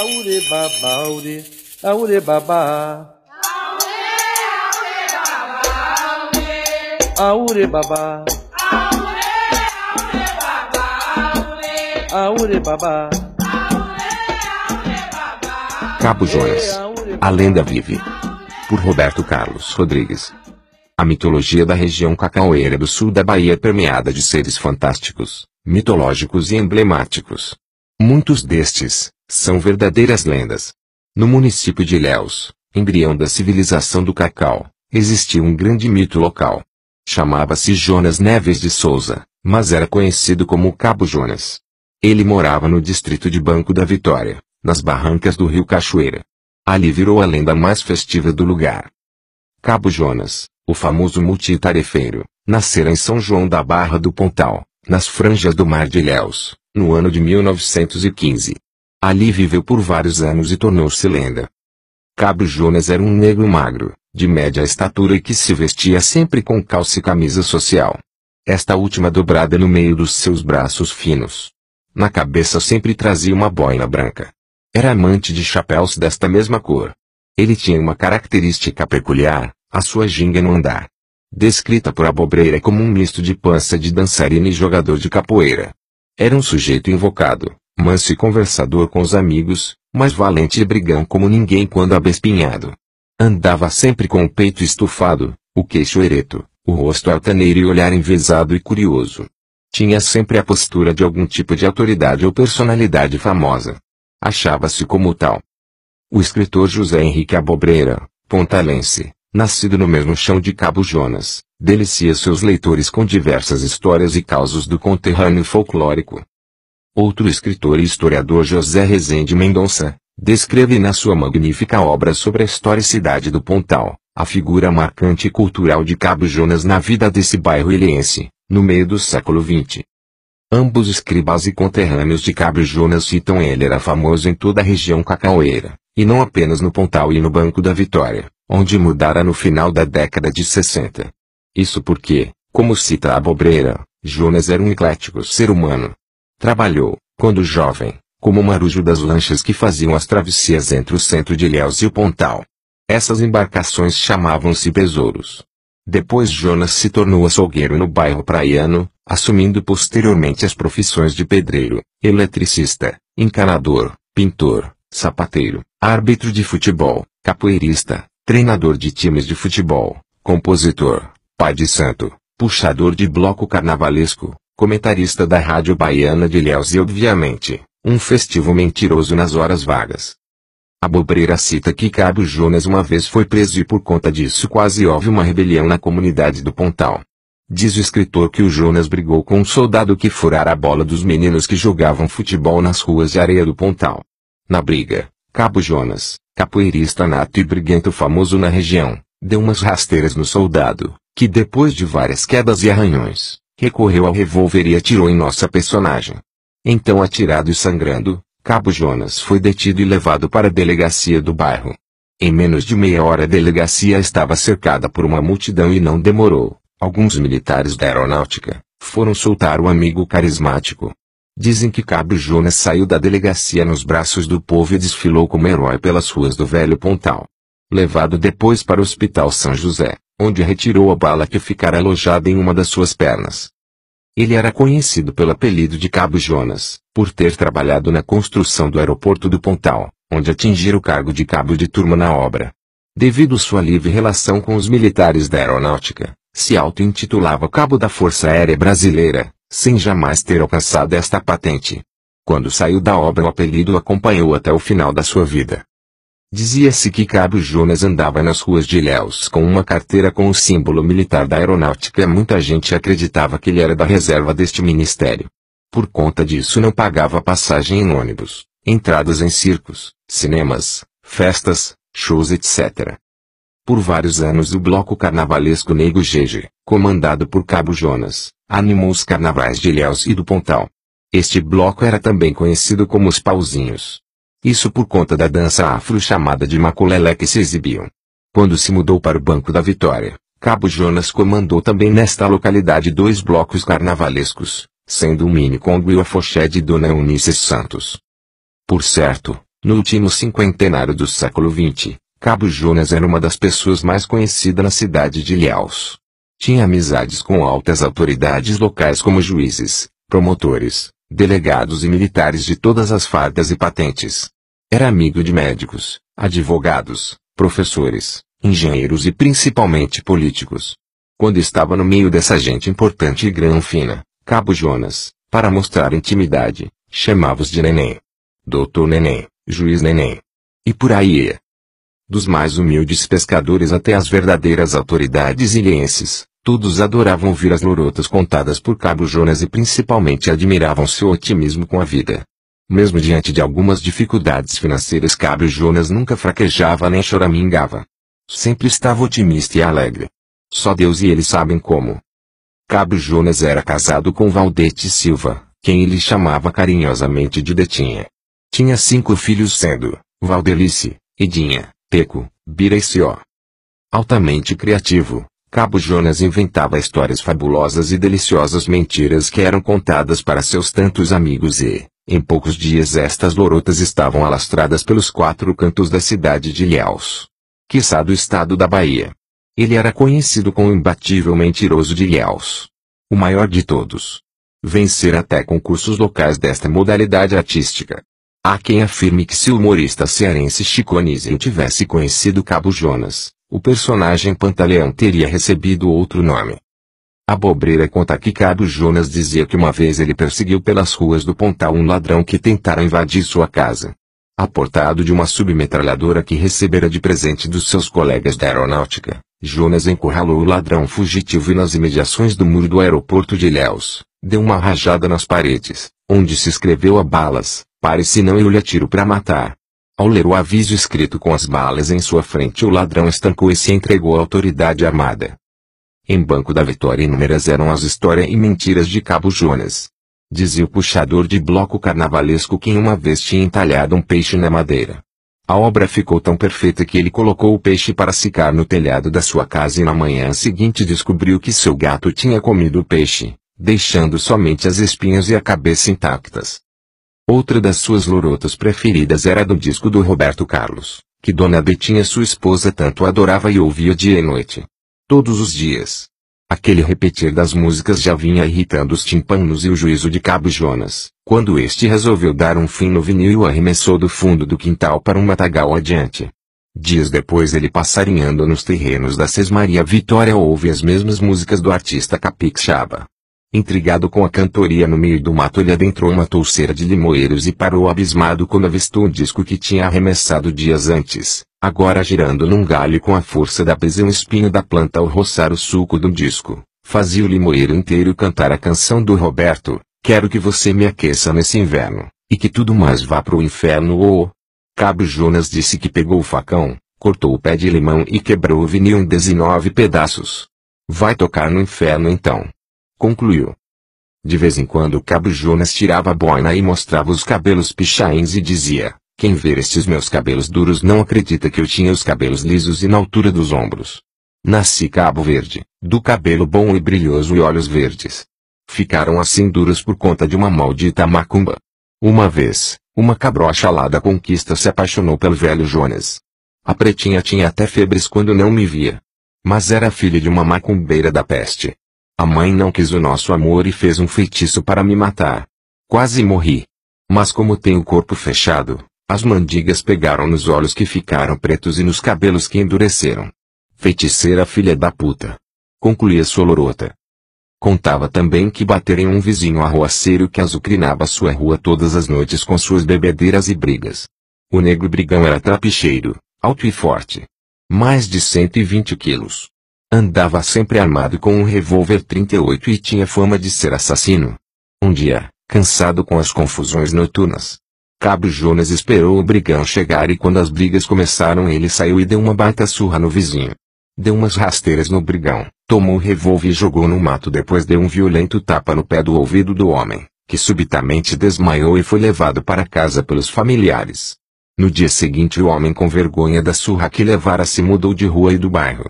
Aure baba, aure, aure baba. Aure baba. Aure baba. Cabo Jonas. A lenda vive. Por Roberto Carlos Rodrigues. A mitologia da região cacaueira do sul da Bahia é permeada de seres fantásticos, mitológicos e emblemáticos. Muitos destes são verdadeiras lendas. No município de Ilhéus, embrião da civilização do cacau, existia um grande mito local. Chamava-se Jonas Neves de Souza, mas era conhecido como Cabo Jonas. Ele morava no distrito de Banco da Vitória, nas barrancas do rio Cachoeira. Ali virou a lenda mais festiva do lugar. Cabo Jonas, o famoso multitarefeiro, nascera em São João da Barra do Pontal, nas franjas do Mar de Ilhéus, no ano de 1915. Ali viveu por vários anos e tornou-se lenda. Cabo Jonas era um negro magro, de média estatura e que se vestia sempre com calça e camisa social. Esta última dobrada no meio dos seus braços finos. Na cabeça sempre trazia uma boina branca. Era amante de chapéus desta mesma cor. Ele tinha uma característica peculiar, a sua ginga no andar. Descrita por Abobreira como um misto de pança de dançarina e jogador de capoeira. Era um sujeito invocado, manso e conversador com os amigos, mas valente e brigão como ninguém quando abespinhado. Andava sempre com o peito estufado, o queixo ereto, o rosto altaneiro e olhar envezado e curioso. Tinha sempre a postura de algum tipo de autoridade ou personalidade famosa. Achava-se como tal. O escritor José Henrique Abobreira, pontalense, nascido no mesmo chão de Cabo Jonas, delicia seus leitores com diversas histórias e causos do conterrâneo folclórico. Outro escritor e historiador José Rezende Mendonça, descreve na sua magnífica obra sobre a historicidade do Pontal, a figura marcante e cultural de Cabo Jonas na vida desse bairro ilhense, no meio do século XX. Ambos escribas e conterrâneos de Cabo Jonas citam ele era famoso em toda a região cacaueira, e não apenas no Pontal e no Banco da Vitória, onde mudara no final da década de 60. Isso porque, como cita a Bobreira, Jonas era um eclético ser humano, Trabalhou, quando jovem, como marujo das lanchas que faziam as travessias entre o centro de Ilhéus e o Pontal. Essas embarcações chamavam-se besouros. Depois Jonas se tornou açougueiro no bairro praiano, assumindo posteriormente as profissões de pedreiro, eletricista, encanador, pintor, sapateiro, árbitro de futebol, capoeirista, treinador de times de futebol, compositor, pai de santo, puxador de bloco carnavalesco, comentarista da Rádio Baiana de Ilhéus e obviamente, um festivo mentiroso nas horas vagas. A Bobreira cita que Cabo Jonas uma vez foi preso e por conta disso quase houve uma rebelião na comunidade do Pontal. Diz o escritor que o Jonas brigou com um soldado que furara a bola dos meninos que jogavam futebol nas ruas de areia do Pontal. Na briga, Cabo Jonas, capoeirista nato e briguento famoso na região, deu umas rasteiras no soldado, que depois de várias quedas e arranhões, recorreu ao revólver e atirou em nossa personagem. Então atirado e sangrando, Cabo Jonas foi detido e levado para a delegacia do bairro. Em menos de meia hora a delegacia estava cercada por uma multidão e não demorou. Alguns militares da aeronáutica foram soltar o amigo carismático. Dizem que Cabo Jonas saiu da delegacia nos braços do povo e desfilou como herói pelas ruas do velho Pontal. Levado depois para o Hospital São José, onde retirou a bala que ficara alojada em uma das suas pernas. Ele era conhecido pelo apelido de Cabo Jonas, por ter trabalhado na construção do aeroporto do Pontal, onde atingira o cargo de cabo de turma na obra. Devido sua livre relação com os militares da aeronáutica, se auto-intitulava Cabo da Força Aérea Brasileira, sem jamais ter alcançado esta patente. Quando saiu da obra o apelido o acompanhou até o final da sua vida. Dizia-se que Cabo Jonas andava nas ruas de Ilhéus com uma carteira com o símbolo militar da aeronáutica e muita gente acreditava que ele era da reserva deste ministério. Por conta disso não pagava passagem em ônibus, entradas em circos, cinemas, festas, shows etc. Por vários anos o bloco carnavalesco Nego Gege, comandado por Cabo Jonas, animou os carnavais de Ilhéus e do Pontal. Este bloco era também conhecido como os Pauzinhos. Isso por conta da dança afro chamada de maculelé que se exibiam. Quando se mudou para o Banco da Vitória, Cabo Jonas comandou também nesta localidade dois blocos carnavalescos, sendo o Mini Congo e o Afoxé de Dona Eunice Santos. Por certo, No último cinquentenário do século XX, Cabo Jonas era uma das pessoas mais conhecidas na cidade de Ilhéus. Tinha amizades com altas autoridades locais como juízes, promotores, delegados e militares de todas as fardas e patentes. Era amigo de médicos, advogados, professores, engenheiros e principalmente políticos. Quando estava no meio dessa gente importante e grão fina, Cabo Jonas, para mostrar intimidade, chamava-os de Neném. Doutor Neném, Juiz Neném. E por aí ia. Dos mais humildes pescadores até as verdadeiras autoridades ilhenses, todos adoravam ouvir as lorotas contadas por Cabo Jonas e principalmente admiravam seu otimismo com a vida. Mesmo diante de algumas dificuldades financeiras Cabo Jonas nunca fraquejava nem choramingava. Sempre estava otimista e alegre. Só Deus e ele sabem como. Cabo Jonas era casado com Valdete Silva, quem ele chamava carinhosamente de Detinha. Tinha cinco filhos sendo, Valdelice, Edinha, Teco, Bira e Cio. Altamente criativo, Cabo Jonas inventava histórias fabulosas e deliciosas mentiras que eram contadas para seus tantos amigos e, em poucos dias estas lorotas estavam alastradas pelos quatro cantos da cidade de Ilhéus. Quiçá do estado da Bahia. Ele era conhecido como o imbatível mentiroso de Ilhéus. O maior de todos. Vencer até concursos locais desta modalidade artística. Há quem afirme que se o humorista cearense Chico Anísio tivesse conhecido Cabo Jonas, o personagem Pantaleão teria recebido outro nome. A Bobreira conta que Cabo Jonas dizia que uma vez ele perseguiu pelas ruas do Pontal um ladrão que tentara invadir sua casa. Aportado de uma submetralhadora que recebera de presente dos seus colegas da aeronáutica, Jonas encurralou o ladrão fugitivo e nas imediações do muro do aeroporto de Ilhéus, deu uma rajada nas paredes, onde se escreveu a balas, Pare senão eu lhe atiro para matar. Ao ler o aviso escrito com as balas em sua frente o ladrão estancou e se entregou à autoridade armada. Em Banco da Vitória inúmeras eram as histórias e mentiras de Cabo Jonas. Dizia o puxador de bloco carnavalesco que uma vez tinha entalhado um peixe na madeira. A obra ficou tão perfeita que ele colocou o peixe para secar no telhado da sua casa e na manhã seguinte descobriu que seu gato tinha comido o peixe, deixando somente as espinhas e a cabeça intactas. Outra das suas lorotas preferidas era do disco do Roberto Carlos, que Dona Betinha sua esposa tanto adorava e ouvia dia e noite. Todos os dias. Aquele repetir das músicas já vinha irritando os timpanos e o juízo de Cabo Jonas, quando este resolveu dar um fim no vinil e o arremessou do fundo do quintal para um matagal adiante. Dias depois ele passarinhando nos terrenos da Sesmaria Vitória ouve as mesmas músicas do artista Capixaba, Intrigado com a cantoria no meio do mato ele adentrou uma touceira de limoeiros e parou abismado quando avistou o disco que tinha arremessado dias antes, agora girando num galho com a força da presa um espinho da planta ao roçar o suco do disco, fazia o limoeiro inteiro cantar a canção do Roberto, Quero que você me aqueça nesse inverno, e que tudo mais vá pro inferno ou... Cabo Jonas disse que pegou o facão, cortou o pé de limão e quebrou o vinil em 19 pedaços. Vai tocar no inferno então concluiu. De vez em quando o cabo Jonas tirava a boina e mostrava os cabelos pichains e dizia, quem ver estes meus cabelos duros não acredita que eu tinha os cabelos lisos e na altura dos ombros. Nasci cabo verde, do cabelo bom e brilhoso e olhos verdes. Ficaram assim duros por conta de uma maldita macumba. Uma vez, uma cabrocha lá da conquista se apaixonou pelo velho Jonas. A pretinha tinha até febres quando não me via. Mas era filha de uma macumbeira da peste. A mãe não quis o nosso amor e fez um feitiço para me matar. Quase morri. Mas como tenho o corpo fechado, as mandigas pegaram nos olhos que ficaram pretos e nos cabelos que endureceram. Feiticeira filha da puta. Concluía sua lorota. Contava também que bateram em um vizinho arroaceiro que azucrinava sua rua todas as noites com suas bebedeiras e brigas. O negro brigão era trapicheiro, alto e forte. Mais de 120 quilos. Andava sempre armado com um revólver 38 e tinha fama de ser assassino. Um dia, cansado com as confusões noturnas, Cabo Jonas esperou o brigão chegar e quando as brigas começaram ele saiu e deu uma baita surra no vizinho. Deu umas rasteiras no brigão, tomou o revólver e jogou no mato depois deu um violento tapa no pé do ouvido do homem, que subitamente desmaiou e foi levado para casa pelos familiares. No dia seguinte o homem com vergonha da surra que levara se mudou de rua e do bairro.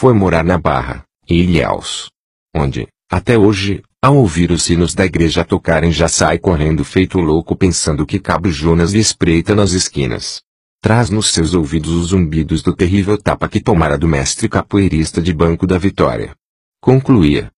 Foi morar na Barra, em Ilhéus. Onde, até hoje, Ao ouvir os sinos da igreja tocarem já sai correndo feito louco pensando que Cabo Jonas lhe espreita nas esquinas. Traz nos seus ouvidos os zumbidos do terrível tapa que tomara do mestre capoeirista de Banco da Vitória. Concluía.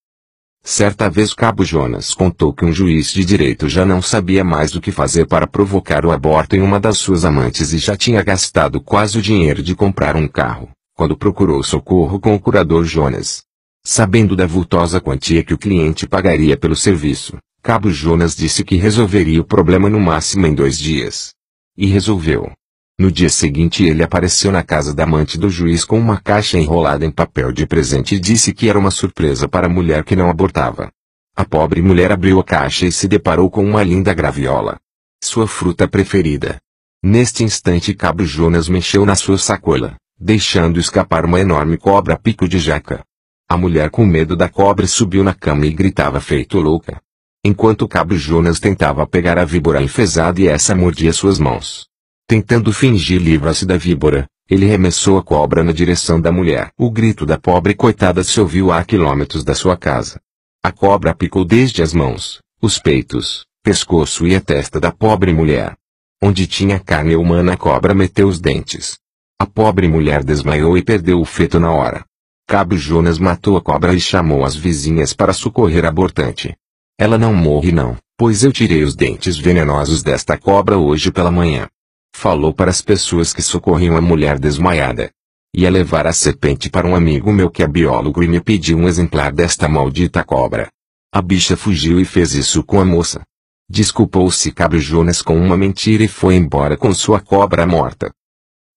Certa vez Cabo Jonas contou que um juiz de direito já não sabia mais o que fazer para provocar o aborto em uma das suas amantes e já tinha gastado quase o dinheiro de comprar um carro, quando procurou socorro com o curador Jonas. Sabendo da vultosa quantia que o cliente pagaria pelo serviço, Cabo Jonas disse que resolveria o problema no máximo em dois dias. E resolveu. No dia seguinte ele apareceu na casa da amante do juiz com uma caixa enrolada em papel de presente e disse que era uma surpresa para a mulher que não abortava. A pobre mulher abriu a caixa e se deparou com uma linda graviola. Sua fruta preferida. Neste instante Cabo Jonas mexeu na sua sacola, deixando escapar uma enorme cobra pico de jaca. A mulher com medo da cobra subiu na cama e gritava feito louca. Enquanto o cabo Jonas tentava pegar a víbora enfesada e essa mordia suas mãos. Tentando fingir livrar-se da víbora, ele remessou a cobra na direção da mulher. O grito da pobre coitada se ouviu a quilômetros da sua casa. A cobra picou desde as mãos, os peitos, pescoço e a testa da pobre mulher. Onde tinha carne humana a cobra meteu os dentes. A pobre mulher desmaiou e perdeu o feto na hora. Cabo Jonas matou a cobra e chamou as vizinhas para socorrer a abortante. Ela não morre não, pois eu tirei os dentes venenosos desta cobra hoje pela manhã. Falou para as pessoas que socorriam a mulher desmaiada. Ia levar a serpente para um amigo meu que é biólogo e me pediu um exemplar desta maldita cobra. A bicha fugiu e fez isso com a moça. Desculpou-se Cabo Jonas com uma mentira e foi embora com sua cobra morta.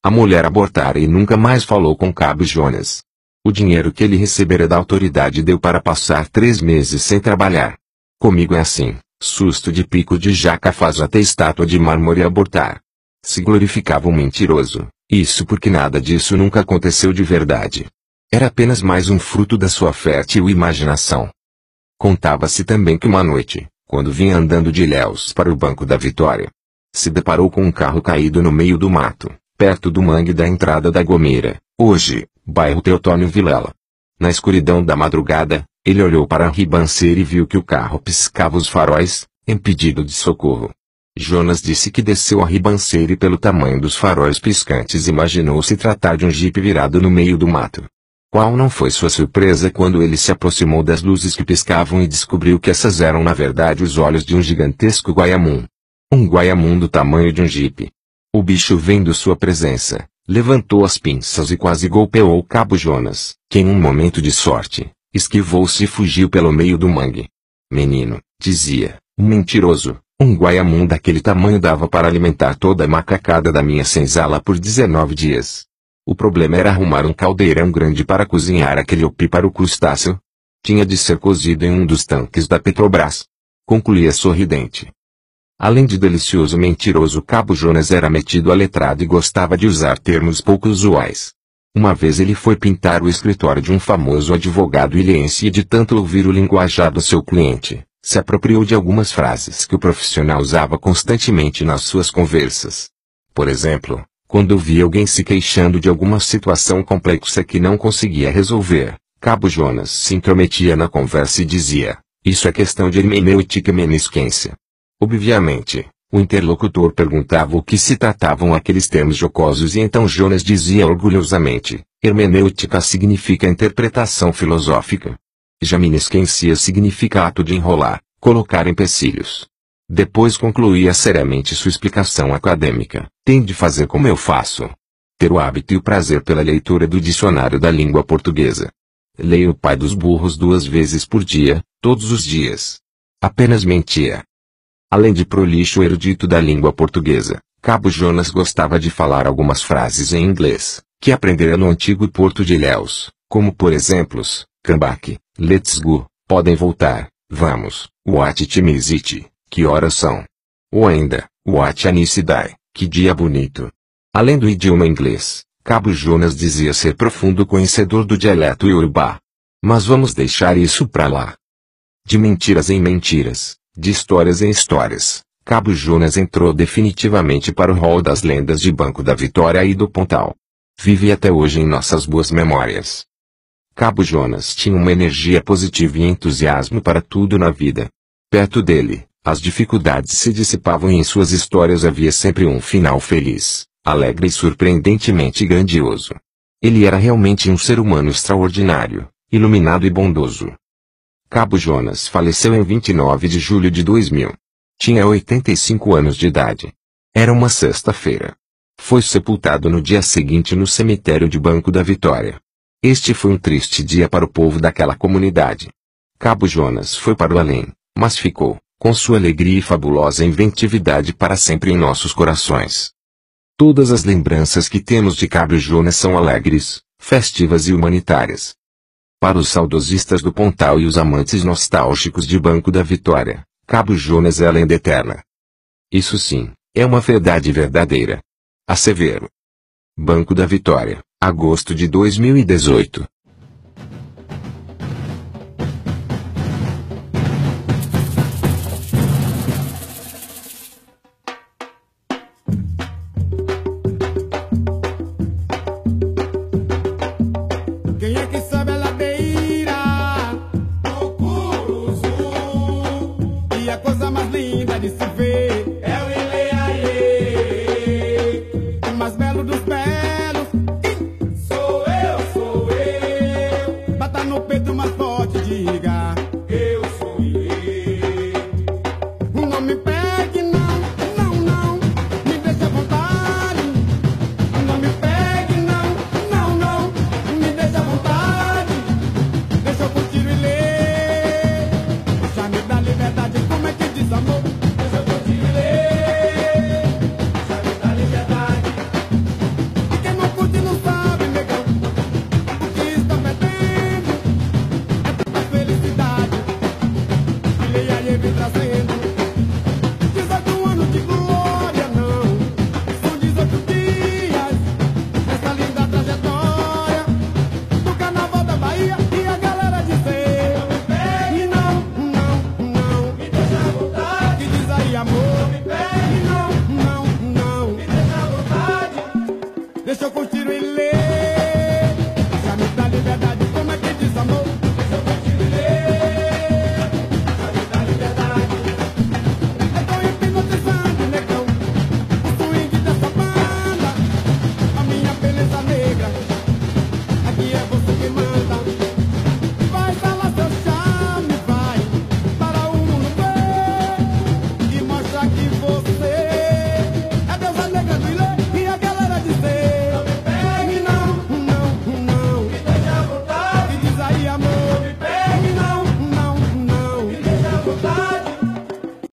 A mulher abortara e nunca mais falou com Cabo Jonas. O dinheiro que ele recebera da autoridade deu para passar três meses sem trabalhar. Comigo é assim, susto de pico de jaca faz até estátua de mármore abortar. Se glorificava um mentiroso, isso porque nada disso nunca aconteceu de verdade. Era apenas mais um fruto da sua fértil imaginação. Contava-se também que uma noite, quando vinha andando de Ilhéus para o Banco da Vitória, se deparou com um carro caído no meio do mato, perto do mangue da entrada da Gomeira, hoje, bairro Teotônio Vilela. Na escuridão da madrugada, ele olhou para a ribanceira e viu que o carro piscava os faróis, em pedido de socorro. Jonas disse que desceu a ribanceira e pelo tamanho dos faróis piscantes imaginou se tratar de um jipe virado no meio do mato. Qual não foi sua surpresa quando ele se aproximou das luzes que piscavam e descobriu que essas eram na verdade os olhos de um gigantesco guaiamum. Um guaiamum do tamanho de um jipe. O bicho vendo sua presença, Levantou as pinças e quase golpeou o cabo Jonas, que em um momento de sorte, esquivou-se e fugiu pelo meio do mangue. Menino, dizia, um mentiroso, um guaiamum daquele tamanho dava para alimentar toda a macacada da minha senzala por 19 dias. O problema era arrumar um caldeirão grande para cozinhar aquele opíparo crustáceo. Tinha de ser cozido em um dos tanques da Petrobras. Concluía sorridente. Além de delicioso mentiroso Cabo Jonas era metido a letrado e gostava de usar termos pouco usuais. Uma vez ele foi pintar o escritório de um famoso advogado ilhense e de tanto ouvir o linguajar do seu cliente, se apropriou de algumas frases que o profissional usava constantemente nas suas conversas. Por exemplo, quando ouvia alguém se queixando de alguma situação complexa que não conseguia resolver, Cabo Jonas se intrometia na conversa e dizia, isso é questão de hermenêutica menisquência. Obviamente, o interlocutor perguntava o que se tratavam aqueles termos jocosos e então Jonas dizia orgulhosamente, hermenêutica significa interpretação filosófica. Jaminesquência significa ato de enrolar, colocar empecilhos. Depois concluía seriamente sua explicação acadêmica, tem de fazer como eu faço. Ter o hábito e o prazer pela leitura do dicionário da língua portuguesa. Leia o pai dos burros duas vezes por dia, todos os dias. Apenas mentia. Além de prolixo erudito da língua portuguesa, Cabo Jonas gostava de falar algumas frases em inglês, que aprendera no antigo porto de Ilhéus, como por exemplos, come back, let's go, podem voltar, vamos, what time is it, que horas são? Ou ainda, what anicidade, que dia bonito. Além do idioma inglês, Cabo Jonas dizia ser profundo conhecedor do dialeto iorubá. Mas vamos deixar isso pra lá. De mentiras em mentiras, de histórias em histórias, Cabo Jonas entrou definitivamente para o rol das lendas de Banco da Vitória e do Pontal. Vive até hoje em nossas boas memórias. Cabo Jonas tinha uma energia positiva e entusiasmo para tudo na vida. Perto dele, as dificuldades se dissipavam e em suas histórias havia sempre um final feliz, alegre e surpreendentemente grandioso. Ele era realmente um ser humano extraordinário, iluminado e bondoso. Cabo Jonas faleceu em 29 de julho de 2000. Tinha 85 anos de idade. Era uma sexta-feira. Foi sepultado no dia seguinte no cemitério de Banco da Vitória. Este foi um triste dia para o povo daquela comunidade. Cabo Jonas foi para o além, mas ficou, com sua alegria e fabulosa inventividade para sempre em nossos corações. Todas as lembranças que temos de Cabo Jonas são alegres, festivas e humanitárias. Para os saudosistas do Pontal e os amantes nostálgicos de Banco da Vitória, Cabo Jonas é lenda eterna. Isso sim, é uma verdade verdadeira. A Severo. Banco da Vitória, agosto de 2018.